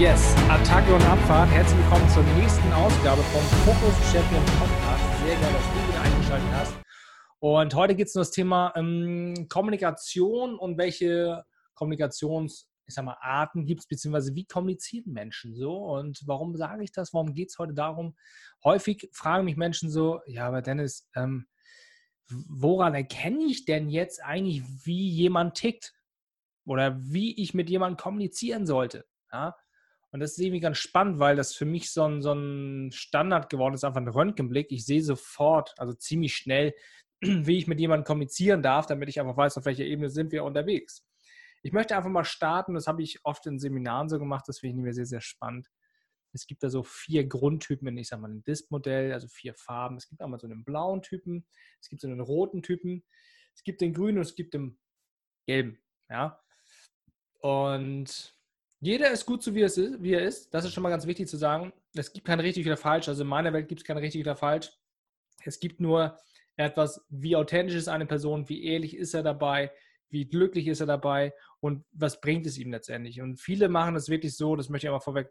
Yes, Attacke und Abfahrt. Herzlich willkommen zur nächsten Ausgabe vom Focus Champion Podcast. Sehr geil, dass du wieder eingeschaltet hast. Und heute geht es um das Thema ähm, Kommunikation und welche Kommunikations- ich sag mal, Arten gibt es, beziehungsweise wie kommunizieren Menschen so und warum sage ich das? Warum geht es heute darum? Häufig fragen mich Menschen so, ja, aber Dennis, ähm, woran erkenne ich denn jetzt eigentlich, wie jemand tickt oder wie ich mit jemandem kommunizieren sollte? Ja? Und das ist irgendwie ganz spannend, weil das für mich so ein, so ein Standard geworden ist, einfach ein Röntgenblick. Ich sehe sofort, also ziemlich schnell, wie ich mit jemandem kommunizieren darf, damit ich einfach weiß, auf welcher Ebene sind wir unterwegs. Ich möchte einfach mal starten, das habe ich oft in Seminaren so gemacht, das finde ich mir sehr, sehr spannend. Es gibt da so vier Grundtypen, ich sage mal ein Disk-Modell, also vier Farben. Es gibt einmal so einen blauen Typen, es gibt so einen roten Typen, es gibt den grünen und es gibt den gelben. Ja? Und jeder ist gut so, wie, es ist, wie er ist. Das ist schon mal ganz wichtig zu sagen. Es gibt kein richtig oder falsch. Also in meiner Welt gibt es kein richtig oder falsch. Es gibt nur etwas, wie authentisch ist eine Person, wie ehrlich ist er dabei, wie glücklich ist er dabei und was bringt es ihm letztendlich. Und viele machen das wirklich so, das möchte ich aber vorweg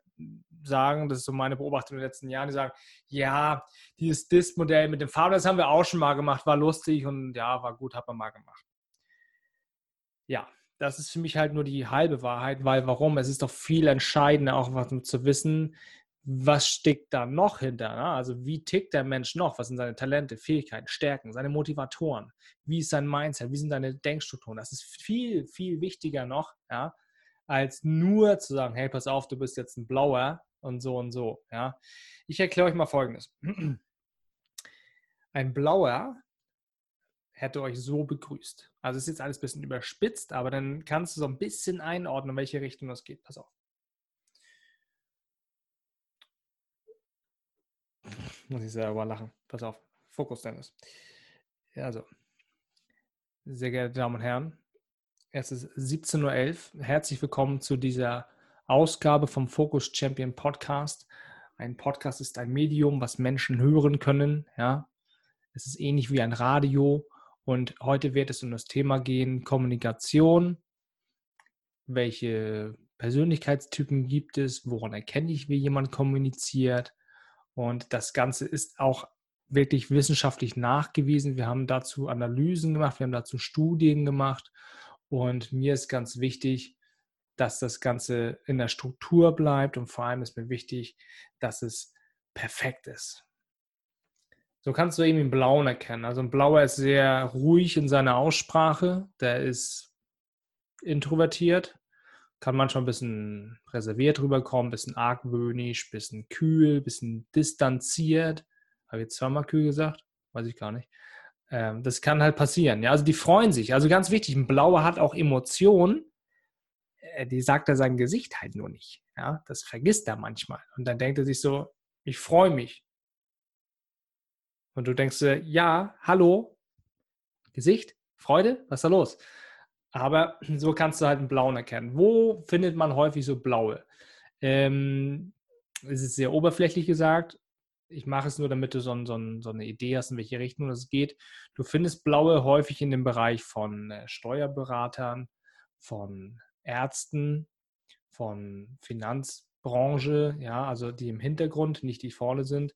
sagen, das ist so meine Beobachtung in den letzten Jahren, die sagen, ja, dieses Disk-Modell mit dem Farben, das haben wir auch schon mal gemacht, war lustig und ja, war gut, hat man mal gemacht. Ja, das ist für mich halt nur die halbe Wahrheit, weil warum? Es ist doch viel entscheidender, auch was zu wissen, was steckt da noch hinter? Ne? Also wie tickt der Mensch noch? Was sind seine Talente, Fähigkeiten, Stärken, seine Motivatoren? Wie ist sein Mindset? Wie sind seine Denkstrukturen? Das ist viel, viel wichtiger noch, ja, als nur zu sagen, hey, pass auf, du bist jetzt ein Blauer und so und so. Ja. Ich erkläre euch mal Folgendes. Ein Blauer hätte euch so begrüßt. Also ist jetzt alles ein bisschen überspitzt, aber dann kannst du so ein bisschen einordnen, in welche Richtung das geht. Pass auf. Muss ich selber lachen. Pass auf. Fokus, Dennis. Also. Sehr geehrte Damen und Herren, es ist 17.11 Uhr. Herzlich willkommen zu dieser Ausgabe vom Focus Champion Podcast. Ein Podcast ist ein Medium, was Menschen hören können. Ja, es ist ähnlich wie ein Radio und heute wird es um das Thema gehen, Kommunikation. Welche Persönlichkeitstypen gibt es? Woran erkenne ich, wie jemand kommuniziert? Und das Ganze ist auch wirklich wissenschaftlich nachgewiesen. Wir haben dazu Analysen gemacht, wir haben dazu Studien gemacht. Und mir ist ganz wichtig, dass das Ganze in der Struktur bleibt. Und vor allem ist mir wichtig, dass es perfekt ist. So kannst du eben den Blauen erkennen. Also ein Blauer ist sehr ruhig in seiner Aussprache, der ist introvertiert, kann manchmal ein bisschen reserviert rüberkommen, ein bisschen argwöhnisch, ein bisschen kühl, ein bisschen distanziert. Habe ich jetzt zweimal kühl gesagt? Weiß ich gar nicht. Ähm, das kann halt passieren. Ja, also die freuen sich. Also ganz wichtig, ein Blauer hat auch Emotionen. Äh, die sagt er sein Gesicht halt nur nicht. Ja, das vergisst er manchmal. Und dann denkt er sich so, ich freue mich. Und du denkst dir, ja, hallo, Gesicht, Freude, was ist da los? Aber so kannst du halt einen blauen erkennen. Wo findet man häufig so blaue? Ähm, es ist sehr oberflächlich gesagt. Ich mache es nur, damit du so, so, so, eine Idee hast, in welche Richtung es geht. Du findest blaue häufig in dem Bereich von äh, Steuerberatern, von Ärzten, von Finanzbranche, ja, also die im Hintergrund, nicht die vorne sind.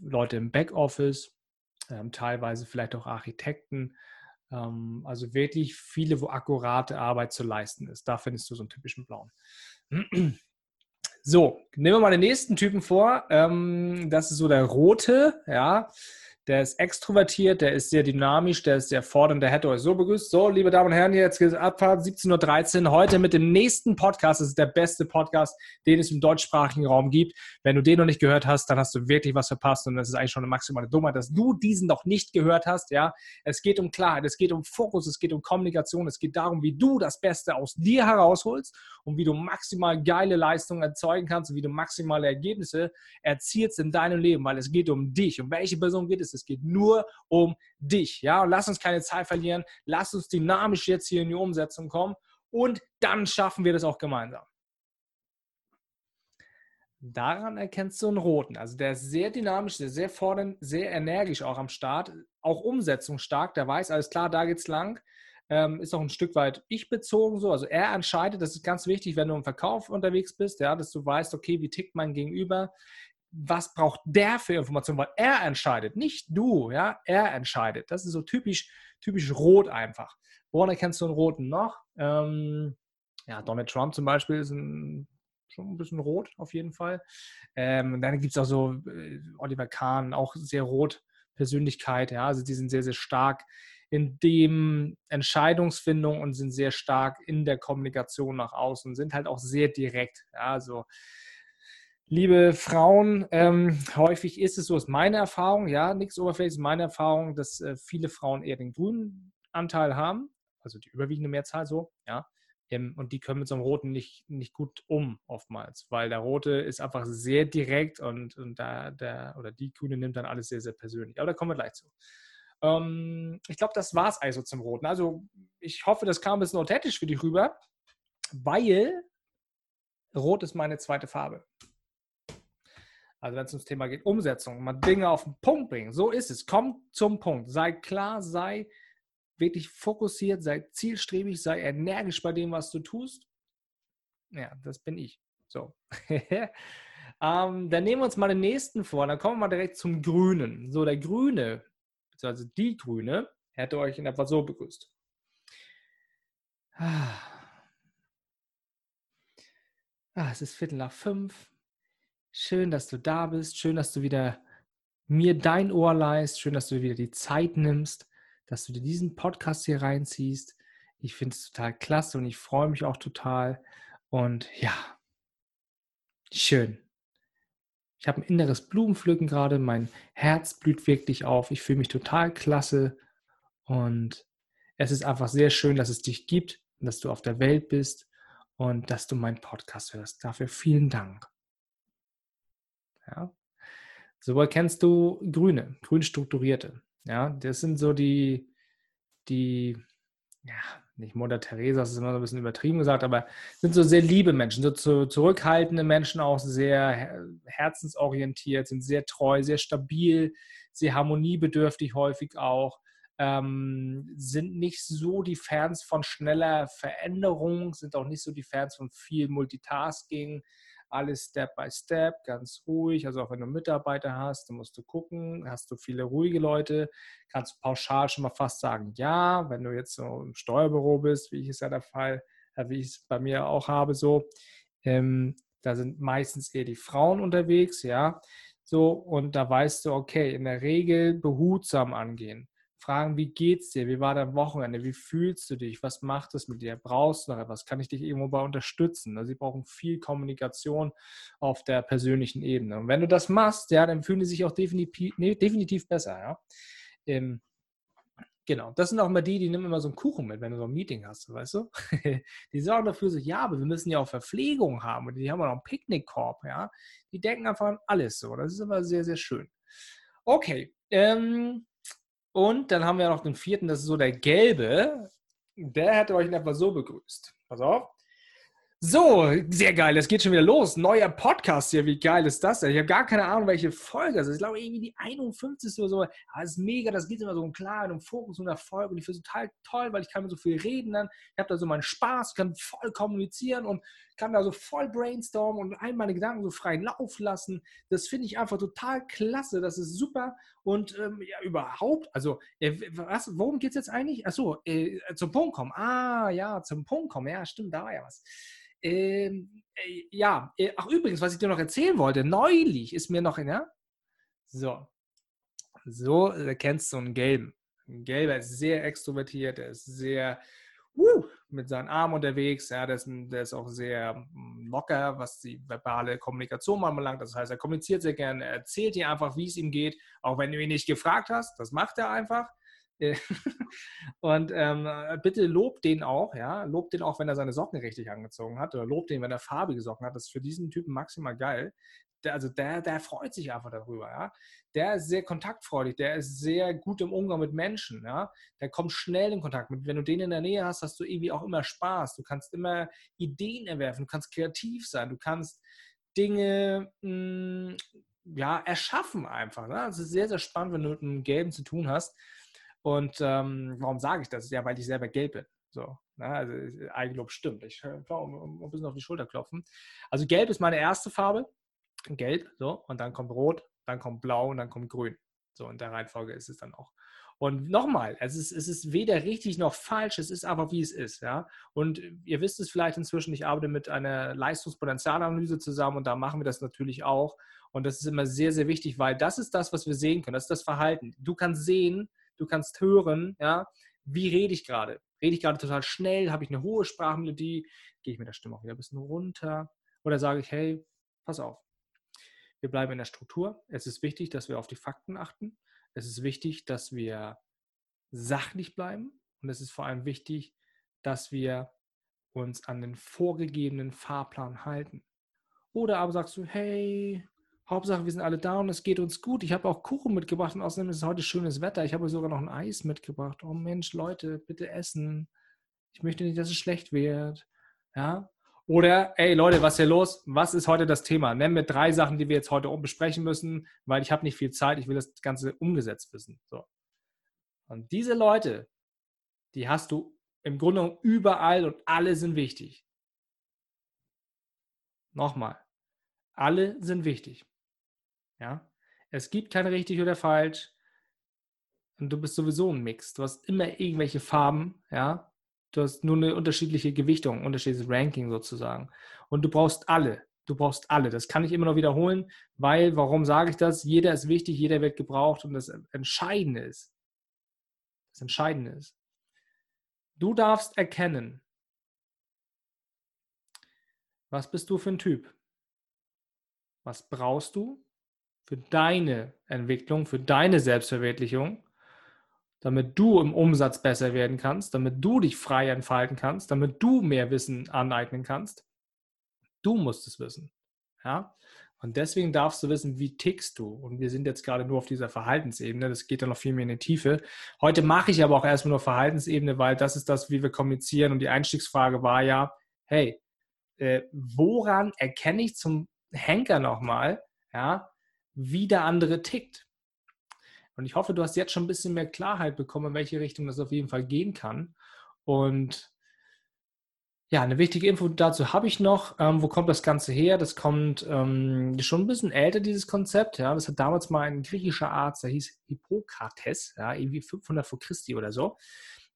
Leute im Backoffice, ähm, teilweise vielleicht auch Architekten. Ähm, also wirklich viele, wo akkurate Arbeit zu leisten ist. Da findest du so einen typischen blauen. So, nehmen wir mal den nächsten Typen vor. Ähm, das ist so der rote. Ja, der ist extrovertiert, der ist sehr dynamisch, der ist sehr fordernd, der hätte euch so begrüßt. So, liebe Damen und Herren, jetzt geht Abfahrt 17.13 Uhr. Heute mit dem nächsten Podcast. Das ist der beste Podcast, den es im deutschsprachigen Raum gibt. Wenn du den noch nicht gehört hast, dann hast du wirklich was verpasst und das ist eigentlich schon eine maximale Dummheit, dass du diesen noch nicht gehört hast. Ja, es geht um Klarheit, es geht um Fokus, es geht um Kommunikation, es geht darum, wie du das Beste aus dir herausholst und wie du maximal geile Leistungen erzeugen kannst und wie du maximale Ergebnisse erzielst in deinem Leben, weil es geht um dich. Um welche Person geht es? Es geht nur um dich. Ja, und lass uns keine Zeit verlieren. Lass uns dynamisch jetzt hier in die Umsetzung kommen und dann schaffen wir das auch gemeinsam. Daran erkennst du einen roten. Also der ist sehr dynamisch, sehr, sehr fordernd, sehr energisch auch am Start, auch umsetzungsstark. Der weiß, alles klar, da geht's lang. Ähm, ist auch ein Stück weit ich bezogen so. Also er entscheidet, das ist ganz wichtig, wenn du im Verkauf unterwegs bist, ja, dass du weißt, okay, wie tickt mein Gegenüber, was braucht der für Informationen, weil er entscheidet, nicht du, ja, er entscheidet. Das ist so typisch, typisch rot einfach. Woran erkennst du einen roten noch? Ähm, ja, Donald Trump zum Beispiel ist ein, schon ein bisschen rot auf jeden Fall. Ähm, dann gibt es auch so äh, Oliver Kahn, auch sehr rot Persönlichkeit, ja, also die sind sehr, sehr stark in dem Entscheidungsfindung und sind sehr stark in der Kommunikation nach außen, sind halt auch sehr direkt, ja, also Liebe Frauen, ähm, häufig ist es so, ist meine Erfahrung, ja, nichts oberflächliches, meine Erfahrung, dass äh, viele Frauen eher den grünen Anteil haben, also die überwiegende Mehrzahl so, ja, ähm, und die können mit so einem roten nicht, nicht gut um oftmals, weil der rote ist einfach sehr direkt und, und da, der oder die grüne nimmt dann alles sehr, sehr persönlich. Aber da kommen wir gleich zu. Ähm, ich glaube, das war es also zum roten. Also ich hoffe, das kam ein bisschen authentisch für dich rüber, weil rot ist meine zweite Farbe. Also wenn es ums Thema geht, Umsetzung, mal Dinge auf den Punkt bringen. So ist es. Komm zum Punkt. Sei klar, sei wirklich fokussiert, sei zielstrebig, sei energisch bei dem, was du tust. Ja, das bin ich. So. ähm, dann nehmen wir uns mal den nächsten vor. Dann kommen wir mal direkt zum Grünen. So, der Grüne, also die Grüne, hätte euch in etwa so begrüßt. Ah, es ist Viertel nach fünf. Schön, dass du da bist. Schön, dass du wieder mir dein Ohr leist. Schön, dass du wieder die Zeit nimmst, dass du dir diesen Podcast hier reinziehst. Ich finde es total klasse und ich freue mich auch total. Und ja, schön. Ich habe ein inneres Blumenpflücken gerade. Mein Herz blüht wirklich auf. Ich fühle mich total klasse. Und es ist einfach sehr schön, dass es dich gibt dass du auf der Welt bist und dass du meinen Podcast hörst. Dafür vielen Dank. Ja. So erkennst du Grüne, grün strukturierte. Ja, das sind so die, die, ja, nicht Mutter Teresa, das ist immer so ein bisschen übertrieben gesagt, aber sind so sehr liebe Menschen, so zurückhaltende Menschen, auch sehr herzensorientiert, sind sehr treu, sehr stabil, sehr harmoniebedürftig häufig auch, ähm, sind nicht so die Fans von schneller Veränderung, sind auch nicht so die Fans von viel Multitasking, alles Step by Step, ganz ruhig. Also auch wenn du Mitarbeiter hast, dann musst du gucken, hast du viele ruhige Leute, kannst du pauschal schon mal fast sagen, ja, wenn du jetzt so im Steuerbüro bist, wie ich es ja der Fall, äh, wie ich es bei mir auch habe, so, ähm, da sind meistens eher die Frauen unterwegs, ja, so, und da weißt du, okay, in der Regel behutsam angehen fragen, wie geht's dir? Wie war dein Wochenende? Wie fühlst du dich? Was macht es mit dir? Brauchst du noch etwas? Kann ich dich irgendwo bei unterstützen? Also sie brauchen viel Kommunikation auf der persönlichen Ebene. Und wenn du das machst, ja, dann fühlen die sich auch definitiv, nee, definitiv besser, ja. Ähm, Genau, das sind auch immer die, die nehmen immer so einen Kuchen mit, wenn du so ein Meeting hast, weißt du? die sorgen dafür so, ja, aber wir müssen ja auch Verpflegung haben und die haben auch noch einen Picknickkorb, ja. Die denken einfach an alles so. Das ist immer sehr, sehr schön. Okay, ähm, und dann haben wir noch den vierten, das ist so der gelbe. Der hätte euch in etwa so begrüßt. Pass auf. So, sehr geil. Es geht schon wieder los. Neuer Podcast hier. Wie geil ist das denn? Ich habe gar keine Ahnung, welche Folge das ist. Ich glaube, irgendwie die 51. oder so. Aber ist mega. Das geht immer so um klar, um Fokus und Erfolg. Und ich finde es total toll, weil ich kann mit so viel reden dann. Ich habe da so meinen Spaß, kann voll kommunizieren und kann da so voll brainstormen und all meine Gedanken so frei Lauf lassen. Das finde ich einfach total klasse. Das ist super. Und ähm, ja, überhaupt, also, äh, was, worum geht es jetzt eigentlich? Achso, äh, zum Punkt kommen. Ah, ja, zum Punkt kommen. Ja, stimmt, da war ja was. Ähm, äh, ja, äh, ach übrigens, was ich dir noch erzählen wollte, neulich ist mir noch, ja, so, So erkennst du einen Gelben. Ein Gelber ist sehr extrovertiert, er ist sehr uh, mit seinen Armen unterwegs. Ja, der ist, der ist auch sehr mm, locker, was die verbale Kommunikation anbelangt. Das heißt, er kommuniziert sehr gerne, er erzählt dir einfach, wie es ihm geht, auch wenn du ihn nicht gefragt hast. Das macht er einfach. und ähm, bitte lob den auch, ja, lob den auch, wenn er seine Socken richtig angezogen hat oder lob den, wenn er farbige Socken hat. Das ist für diesen Typen maximal geil. Der, also der, der freut sich einfach darüber, ja. Der ist sehr kontaktfreudig, der ist sehr gut im Umgang mit Menschen, ja. Der kommt schnell in Kontakt mit. Wenn du den in der Nähe hast, hast du irgendwie auch immer Spaß. Du kannst immer Ideen erwerfen, du kannst kreativ sein, du kannst Dinge mh, hm, ja, erschaffen einfach. Ne? Ist sehr, sehr spannend, wenn du mit einem Gelben zu tun hast und ähm, warum sage ich das? Ja, weil ich selber gelb bin. So, ne? also Eigenlob stimmt. Ich kann äh, um, ein bisschen auf die Schulter klopfen. Also gelb ist meine erste Farbe. Gelb, so, und dann kommt rot, dann kommt blau und dann kommt grün. So, in der Reihenfolge ist es dann auch. Und nochmal, es ist, es ist weder richtig noch falsch, es ist einfach wie es ist. Ja? Und ihr wisst es vielleicht inzwischen, ich arbeite mit einer Leistungspotenzialanalyse zusammen und da machen wir das natürlich auch. Und das ist immer sehr, sehr wichtig, weil das ist das, was wir sehen können. Das ist das Verhalten. Du kannst sehen, du kannst hören, ja, wie rede ich gerade? Rede ich gerade total schnell? Habe ich eine hohe Sprachmelodie? Gehe ich mit der Stimme auch wieder ein bisschen runter? Oder sage ich, hey, pass auf. Wir bleiben in der Struktur. Es ist wichtig, dass wir auf die Fakten achten. Es ist wichtig, dass wir sachlich bleiben. Und es ist vor allem wichtig, dass wir uns an den vorgegebenen Fahrplan halten. Oder aber sagst du, hey, Hauptsache, wir sind alle da und es geht uns gut. Ich habe auch Kuchen mitgebracht und außerdem ist es heute schönes Wetter. Ich habe sogar noch ein Eis mitgebracht. Oh Mensch, Leute, bitte essen. Ich möchte nicht, dass es schlecht wird. Ja? Oder, ey Leute, was ist hier los? Was ist heute das Thema? Nenn mir drei Sachen, die wir jetzt heute besprechen müssen, weil ich habe nicht viel Zeit. Ich will das Ganze umgesetzt wissen. So. Und diese Leute, die hast du im Grunde überall und alle sind wichtig. Nochmal, alle sind wichtig. Ja? Es gibt keine richtig oder falsch. Und du bist sowieso ein Mix. Du hast immer irgendwelche Farben, ja. Du hast nur eine unterschiedliche Gewichtung, unterschiedliches Ranking sozusagen. Und du brauchst alle. Du brauchst alle. Das kann ich immer noch wiederholen, weil, warum sage ich das? Jeder ist wichtig, jeder wird gebraucht und das Entscheidende ist, das Entscheidende ist, du darfst erkennen, was bist du für ein Typ? Was brauchst du? für deine Entwicklung, für deine Selbstverwirklichung, damit du im Umsatz besser werden kannst, damit du dich frei entfalten kannst, damit du mehr Wissen aneignen kannst. Du musst es wissen. Ja? Und deswegen darfst du wissen, wie tickst du. Und wir sind jetzt gerade nur auf dieser Verhaltensebene. Das geht dann noch viel mehr in die Tiefe. Heute mache ich aber auch erstmal nur Verhaltensebene, weil das ist das, wie wir kommunizieren. Und die Einstiegsfrage war ja, hey, äh, woran erkenne ich zum Henker nochmal, ja, wie der andere tickt. Und ich hoffe, du hast jetzt schon ein bisschen mehr Klarheit bekommen, in welche Richtung das auf jeden Fall gehen kann. Und ja, eine wichtige Info dazu habe ich noch. Ähm, wo kommt das Ganze her? Das kommt ähm, schon ein bisschen älter, dieses Konzept. Ja, das hat damals mal ein griechischer Arzt, der hieß Hippokrates, ja, irgendwie 500 vor Christi oder so.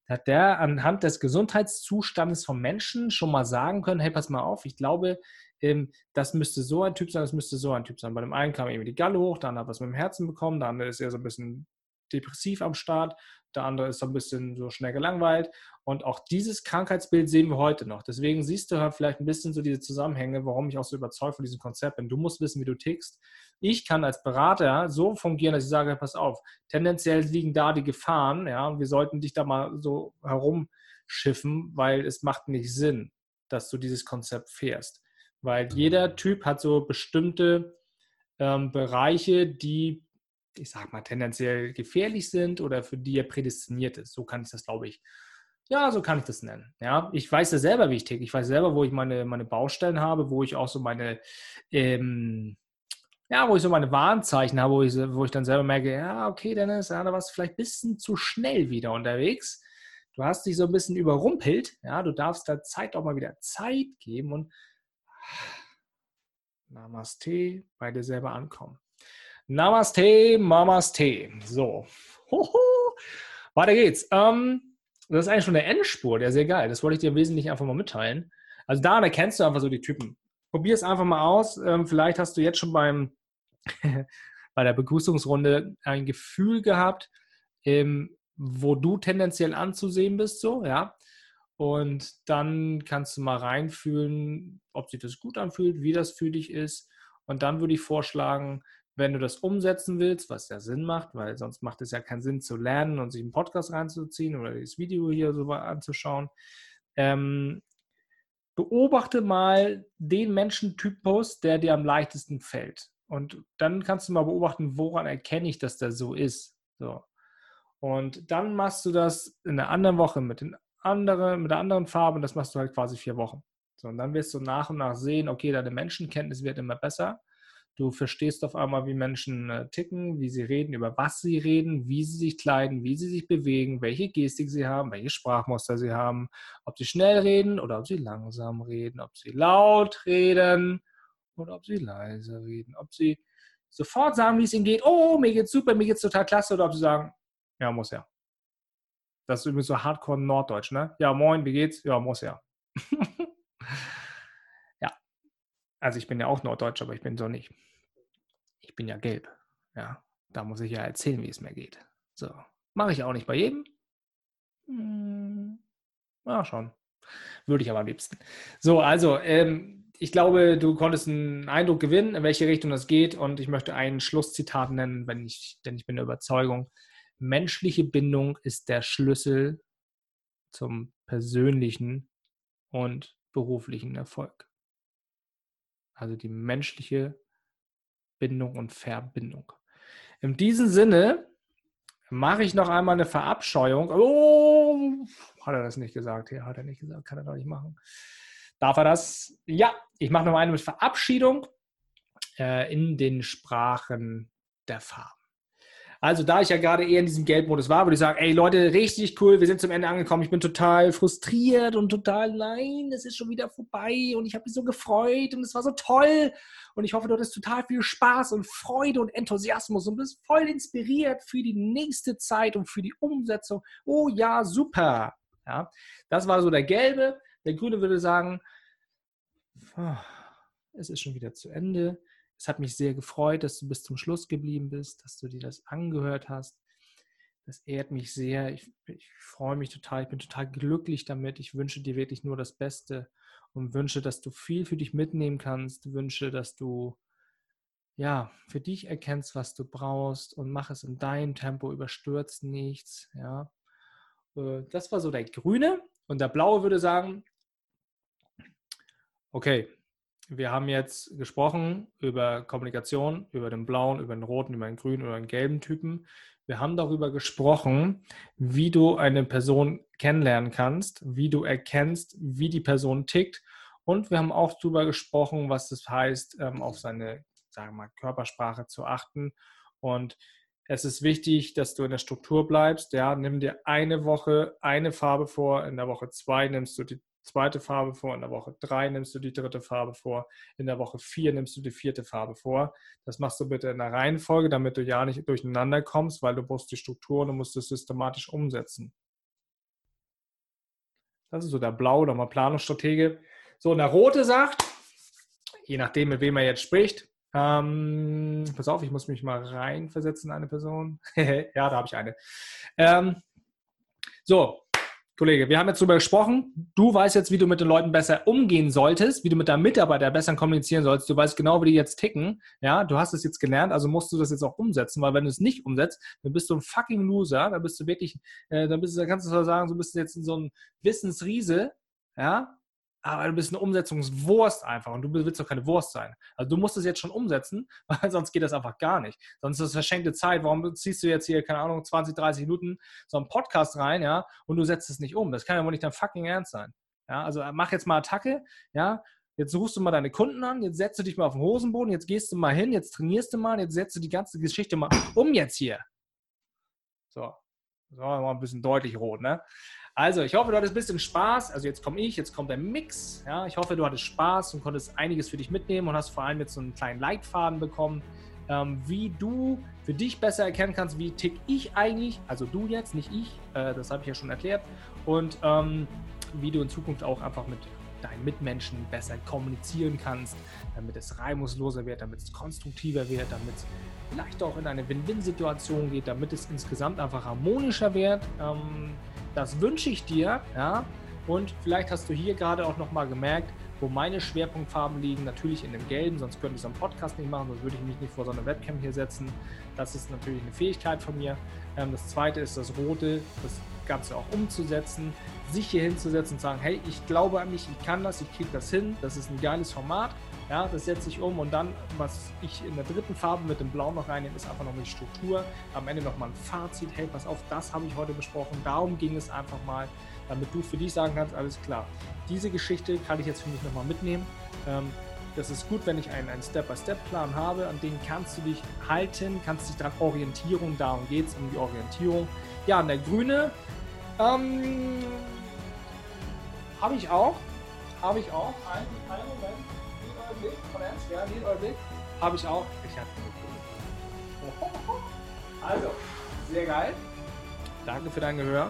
Hat der anhand des Gesundheitszustandes von Menschen schon mal sagen können: Hey, pass mal auf, ich glaube, ähm, das müsste so ein Typ sein, das müsste so ein Typ sein. Bei dem einen kam irgendwie die Galle hoch, der andere hat was mit dem Herzen bekommen, der andere ist eher so ein bisschen depressiv am Start, der andere ist so ein bisschen so schnell gelangweilt. Und auch dieses Krankheitsbild sehen wir heute noch. Deswegen siehst du halt vielleicht ein bisschen so diese Zusammenhänge, warum ich auch so überzeugt von diesem Konzept bin. Du musst wissen, wie du tickst. Ich kann als Berater so fungieren, dass ich sage, pass auf, tendenziell liegen da die Gefahren, ja, und wir sollten dich da mal so herumschiffen, weil es macht nicht Sinn, dass du dieses Konzept fährst. Weil jeder Typ hat so bestimmte ähm, Bereiche, die, ich sag mal, tendenziell gefährlich sind oder für die er prädestiniert ist. So kann ich das, glaube ich, ja, so kann ich das nennen. Ja, ich weiß ja selber, wie ich ticke. Ich weiß selber, wo ich meine, meine Baustellen habe, wo ich auch so meine, ähm, ja, wo ich so meine Warnzeichen habe, wo ich, wo ich dann selber merke, ja, okay, Dennis, ja, da warst du vielleicht ein bisschen zu schnell wieder unterwegs. Du hast dich so ein bisschen überrumpelt. Ja, du darfst der Zeit auch mal wieder Zeit geben und Namaste, bei dir selber ankommen. Namaste, Mamaste. So. Hoho. Weiter geht's. Ähm, das ist eigentlich schon der Endspurt. Ja, sehr geil. Das wollte ich dir im Wesentlichen einfach mal mitteilen. Also daran erkennst du einfach so die Typen. Probier es einfach mal aus. Ähm, vielleicht hast du jetzt schon beim, bei der Begrüßungsrunde ein Gefühl gehabt, ähm, wo du tendenziell anzusehen bist, so, ja. Und dann kannst du mal reinfühlen, ob sich das gut anfühlt, wie das für dich ist. Und dann würde ich vorschlagen, wenn du das umsetzen willst, was ja Sinn macht, weil sonst macht es ja keinen Sinn zu lernen und sich einen Podcast reinzuziehen oder das Video hier so anzuschauen. Ähm, beobachte mal den Menschentypus, der dir am leichtesten fällt. Und dann kannst du mal beobachten, woran erkenne ich, dass der so ist. So. Und dann machst du das in der anderen Woche mit, den anderen, mit der anderen Farbe und das machst du halt quasi vier Wochen. So, und dann wirst du nach und nach sehen, okay, deine Menschenkenntnis wird immer besser. Du verstehst auf einmal, wie Menschen äh, ticken, wie sie reden, über was sie reden, wie sie sich kleiden, wie sie sich bewegen, welche Gestik sie haben, welche Sprachmuster sie haben, ob sie schnell reden oder ob sie langsam reden, ob sie laut reden oder ob sie leise reden, ob sie sofort sagen, wie es ihnen geht, oh, mir geht's super, mir geht's total klasse, oder ob sie sagen, ja, muss ja. Das ist übrigens so hardcore Norddeutsch, ne? Ja, moin, wie geht's? Ja, muss ja. ja. Also ich bin ja auch Norddeutsch, aber ich bin so nicht ich bin ja gelb. Ja, da muss ich ja erzählen, wie es mir geht. So, mache ich auch nicht bei jedem. Hm, ja, schon. Würde ich aber am liebsten. So, also, ähm, ich glaube, du konntest einen Eindruck gewinnen, in welche Richtung das geht. Und ich möchte ein Schlusszitat nennen, wenn ich, denn ich bin der Überzeugung, menschliche Bindung ist der Schlüssel zum persönlichen und beruflichen Erfolg. Also die menschliche Bindung und Verbindung. In diesem Sinne mache ich noch einmal eine Verabscheuung. Oh, hat er das nicht gesagt? Ja, hat er nicht gesagt. Kann er doch nicht machen. Darf er das? Ja, ich mache noch eine Verabschiedung äh, in den Sprachen der Farben. Also, da ich ja gerade eher in diesem Geldmodus war, würde ich sagen, ey Leute, richtig cool, wir sind zum Ende angekommen. Ich bin total frustriert und total, nein, es ist schon wieder vorbei und ich habe mich so gefreut und es war so toll. Und ich hoffe, du hattest total viel Spaß und Freude und Enthusiasmus und bist voll inspiriert für die nächste Zeit und für die Umsetzung. Oh ja, super. Ja, das war so der Gelbe. Der Grüne würde sagen, es ist schon wieder zu Ende. Es hat mich sehr gefreut, dass du bis zum Schluss geblieben bist, dass du dir das angehört hast. Das ehrt mich sehr. Ich, ich, freue mich total. Ich bin total glücklich damit. Ich wünsche dir wirklich nur das Beste und wünsche, dass du viel für dich mitnehmen kannst. Wünsche, dass du ja für dich erkennst, was du brauchst und mach es in deinem Tempo. Überstürzt nichts. Ja, äh, das war so der Grüne und der Blaue würde sagen: Okay, wir haben jetzt gesprochen über Kommunikation, über den blauen, über den roten, über den grünen oder den gelben Typen. Wir haben darüber gesprochen, wie du eine Person kennenlernen kannst, wie du erkennst, wie die Person tickt. Und wir haben auch darüber gesprochen, was es heißt, ähm, auf seine, sagen wir mal, Körpersprache zu achten. Und es ist wichtig, dass du in der Struktur bleibst. Ja, nimm dir eine Woche eine Farbe vor, in der Woche zwei nimmst du die zweite Farbe vor, in der Woche drei nimmst du die dritte Farbe vor, in der Woche vier nimmst du die vierte Farbe vor. Das machst du bitte in der Reihenfolge, damit du ja nicht durcheinander kommst, weil du brauchst die Struktur und musst es systematisch umsetzen. Das ist so der Blau oder mal Planungsstratege. So, und der Rote sagt, je nachdem, mit wem er jetzt spricht, ähm, pass auf, ich muss mich mal reinversetzen in eine Person. ja, da habe ich eine. Ähm, so, Kollege, wir haben jetzt darüber gesprochen. Du weißt jetzt, wie du mit den Leuten besser umgehen solltest, wie du mit deinem Mitarbeiter besser kommunizieren sollst. Du weißt genau, wie die jetzt ticken. Ja, du hast es jetzt gelernt, also musst du das jetzt auch umsetzen, weil wenn du es nicht umsetzt, dann bist du ein fucking Loser. Dann bist du wirklich, äh, dann bist du, dann kannst du sagen, du bist jetzt so ein Wissensriese. Ja, aber du bist eine Umsetzungswurst einfach und du willst doch keine Wurst sein. Also du musst es jetzt schon umsetzen, weil sonst geht das einfach gar nicht. Sonst ist das verschenkte Zeit. Warum ziehst du jetzt hier, keine Ahnung, 20, 30 Minuten so einen Podcast rein, ja, und du setzt es nicht um? Das kann ja wohl nicht dein fucking Ernst sein. Ja, also mach jetzt mal Attacke, ja, Jetzt rufst du mal deine Kunden an, jetzt setzt du dich mal auf den Hosenboden, jetzt gehst du mal hin, jetzt trainierst du mal, jetzt setzt du die ganze Geschichte mal um jetzt hier. So, so mal ein bisschen deutlich rot, ne? Also, ich hoffe, du hattest ein bisschen Spaß. Also, jetzt komme ich, jetzt kommt der Mix. Ja, ich hoffe, du hattest Spaß und konntest einiges für dich mitnehmen und hast vor allem jetzt so einen kleinen Leitfaden bekommen, ähm, wie du für dich besser erkennen kannst, wie tick ich eigentlich, also du jetzt, nicht ich, äh, das habe ich ja schon erklärt, und ähm, wie du in Zukunft auch einfach mit deinen Mitmenschen besser kommunizieren kannst, damit es reibungsloser wird, damit es konstruktiver wird, damit es vielleicht auch in eine Win-Win-Situation geht, damit es insgesamt einfach harmonischer wird. Ähm, das wünsche ich dir, ja. Und vielleicht hast du hier gerade auch nochmal gemerkt, wo meine Schwerpunktfarben liegen. Natürlich in dem Gelben, sonst könnte ich es am Podcast nicht machen, sonst würde ich mich nicht vor so eine Webcam hier setzen. Das ist natürlich eine Fähigkeit von mir. Ähm, das zweite ist das Rote, das Ganze auch umzusetzen, sich hier hinzusetzen und sagen, hey, ich glaube an mich, ich kann das, ich kriege das hin, das ist ein geiles Format. Ja, das setze ich um und dann, was ich in der dritten Farbe mit dem Blau noch reinnehme, ist einfach noch eine Struktur. Am Ende nochmal ein Fazit. Hey, pass auf, das habe ich heute besprochen. Darum ging es einfach mal, damit du für dich sagen kannst, alles klar. Diese Geschichte kann ich jetzt für mich nochmal mitnehmen. Ähm, das ist gut, wenn ich einen, einen Step-by-Step-Plan habe, an den kannst du dich halten, kannst dich daran orientieren. Darum geht es, um die Orientierung. Ja, und der Grüne ähm, habe ich auch. Habe ich auch. Einen, einen Moment. Blick von Ernst, ja, Blick, habe ich auch. Ich habe Also, sehr geil. Danke für dein Gehör.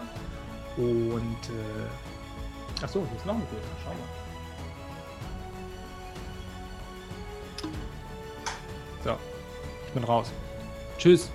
Und, äh, achso, hier ist noch ein Bild. Schau mal. So, ich bin raus. Tschüss.